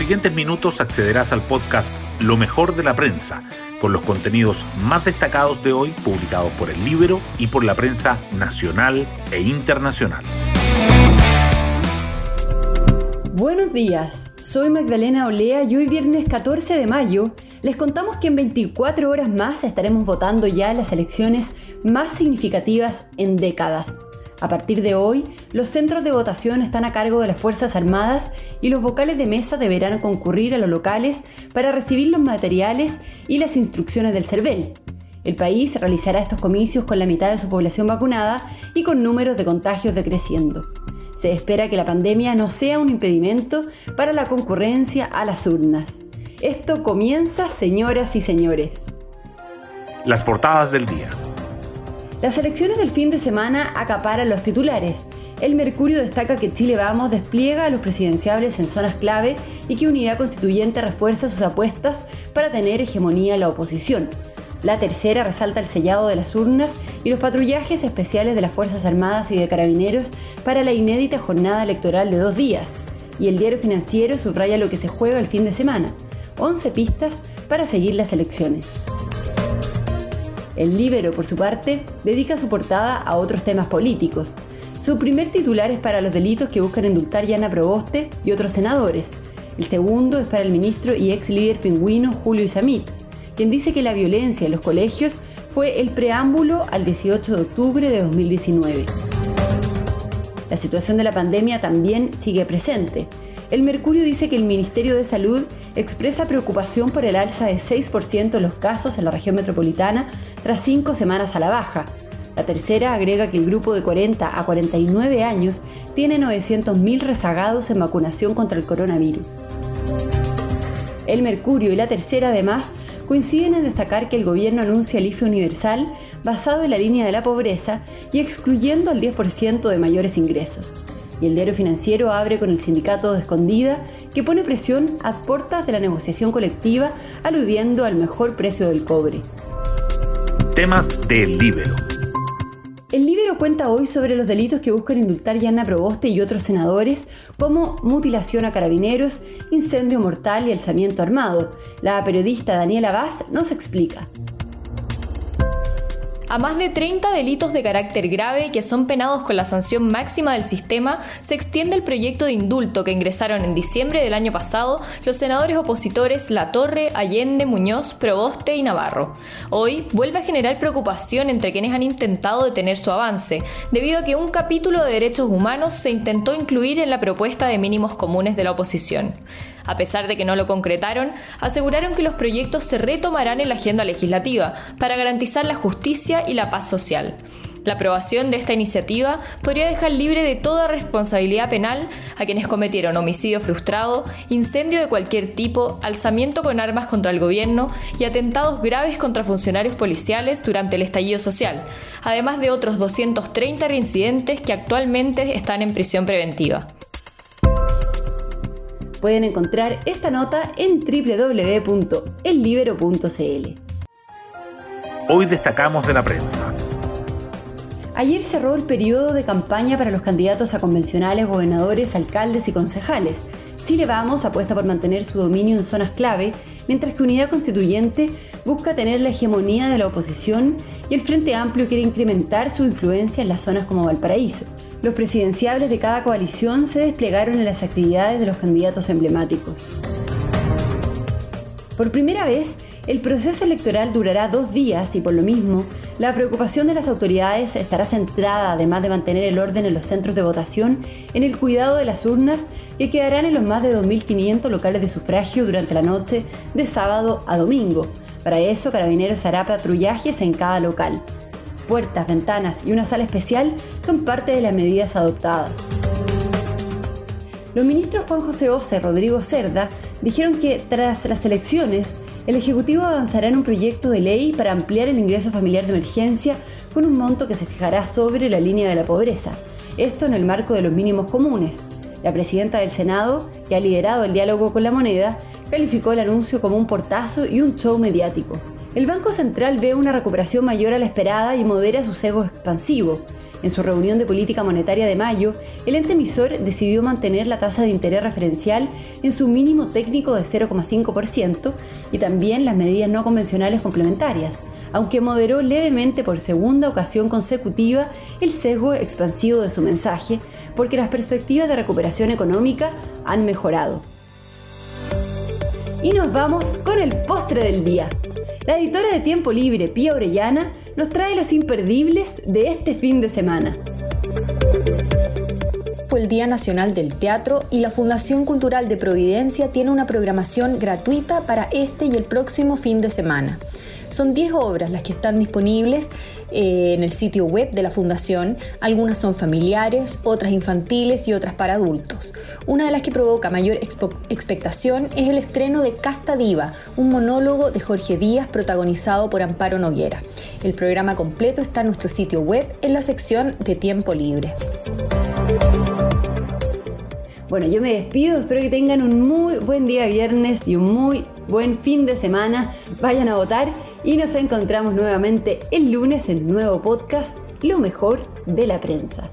siguientes minutos accederás al podcast Lo mejor de la prensa, con los contenidos más destacados de hoy publicados por el Libro y por la prensa nacional e internacional. Buenos días, soy Magdalena Olea y hoy viernes 14 de mayo les contamos que en 24 horas más estaremos votando ya las elecciones más significativas en décadas. A partir de hoy, los centros de votación están a cargo de las Fuerzas Armadas y los vocales de mesa deberán concurrir a los locales para recibir los materiales y las instrucciones del CERVEL. El país realizará estos comicios con la mitad de su población vacunada y con números de contagios decreciendo. Se espera que la pandemia no sea un impedimento para la concurrencia a las urnas. Esto comienza, señoras y señores. Las portadas del día. Las elecciones del fin de semana acaparan los titulares. El Mercurio destaca que Chile Vamos despliega a los presidenciables en zonas clave y que Unidad Constituyente refuerza sus apuestas para tener hegemonía en la oposición. La tercera resalta el sellado de las urnas y los patrullajes especiales de las Fuerzas Armadas y de Carabineros para la inédita jornada electoral de dos días. Y el diario financiero subraya lo que se juega el fin de semana. 11 pistas para seguir las elecciones. El Libero, por su parte, dedica su portada a otros temas políticos. Su primer titular es para los delitos que buscan indultar Yana Proboste y otros senadores. El segundo es para el ministro y ex líder pingüino Julio Isamit, quien dice que la violencia en los colegios fue el preámbulo al 18 de octubre de 2019. La situación de la pandemia también sigue presente. El Mercurio dice que el Ministerio de Salud expresa preocupación por el alza de 6% de los casos en la región metropolitana tras cinco semanas a la baja. La tercera agrega que el grupo de 40 a 49 años tiene 900.000 rezagados en vacunación contra el coronavirus. El Mercurio y la tercera además coinciden en destacar que el gobierno anuncia el IFE universal basado en la línea de la pobreza y excluyendo al 10% de mayores ingresos y el diario financiero abre con el sindicato de Escondida que pone presión a puertas de la negociación colectiva aludiendo al mejor precio del cobre. Temas del Libero. El Libero cuenta hoy sobre los delitos que buscan indultar Yana Proboste y otros senadores, como mutilación a carabineros, incendio mortal y alzamiento armado. La periodista Daniela Vaz nos explica a más de 30 delitos de carácter grave que son penados con la sanción máxima del sistema, se extiende el proyecto de indulto que ingresaron en diciembre del año pasado los senadores opositores La Torre, Allende, Muñoz, Proboste y Navarro. Hoy vuelve a generar preocupación entre quienes han intentado detener su avance, debido a que un capítulo de derechos humanos se intentó incluir en la propuesta de mínimos comunes de la oposición. A pesar de que no lo concretaron, aseguraron que los proyectos se retomarán en la agenda legislativa para garantizar la justicia y la paz social. La aprobación de esta iniciativa podría dejar libre de toda responsabilidad penal a quienes cometieron homicidio frustrado, incendio de cualquier tipo, alzamiento con armas contra el gobierno y atentados graves contra funcionarios policiales durante el estallido social, además de otros 230 reincidentes que actualmente están en prisión preventiva. Pueden encontrar esta nota en www.ellibero.cl. Hoy destacamos de la prensa. Ayer cerró el periodo de campaña para los candidatos a convencionales, gobernadores, alcaldes y concejales. Chile Vamos apuesta por mantener su dominio en zonas clave, mientras que Unidad Constituyente busca tener la hegemonía de la oposición y el Frente Amplio quiere incrementar su influencia en las zonas como Valparaíso. Los presidenciables de cada coalición se desplegaron en las actividades de los candidatos emblemáticos. Por primera vez, el proceso electoral durará dos días y por lo mismo, la preocupación de las autoridades estará centrada, además de mantener el orden en los centros de votación, en el cuidado de las urnas que quedarán en los más de 2.500 locales de sufragio durante la noche de sábado a domingo. Para eso, Carabineros hará patrullajes en cada local puertas, ventanas y una sala especial son parte de las medidas adoptadas. Los ministros Juan José Oce y Rodrigo Cerda dijeron que tras las elecciones, el Ejecutivo avanzará en un proyecto de ley para ampliar el ingreso familiar de emergencia con un monto que se fijará sobre la línea de la pobreza. Esto en el marco de los mínimos comunes. La presidenta del Senado, que ha liderado el diálogo con la moneda, calificó el anuncio como un portazo y un show mediático. El Banco Central ve una recuperación mayor a la esperada y modera su cego expansivo. En su reunión de política monetaria de mayo, el ente emisor decidió mantener la tasa de interés referencial en su mínimo técnico de 0,5% y también las medidas no convencionales complementarias, aunque moderó levemente por segunda ocasión consecutiva el sesgo expansivo de su mensaje, porque las perspectivas de recuperación económica han mejorado. Y nos vamos con el postre del día. La editora de Tiempo Libre, Pía Orellana, nos trae los imperdibles de este fin de semana. Fue el Día Nacional del Teatro y la Fundación Cultural de Providencia tiene una programación gratuita para este y el próximo fin de semana. Son 10 obras las que están disponibles eh, en el sitio web de la Fundación. Algunas son familiares, otras infantiles y otras para adultos. Una de las que provoca mayor expectación es el estreno de Casta Diva, un monólogo de Jorge Díaz protagonizado por Amparo Noguera. El programa completo está en nuestro sitio web en la sección de Tiempo Libre. Bueno, yo me despido, espero que tengan un muy buen día viernes y un muy buen fin de semana. Vayan a votar y nos encontramos nuevamente el lunes en un nuevo podcast, Lo mejor de la prensa.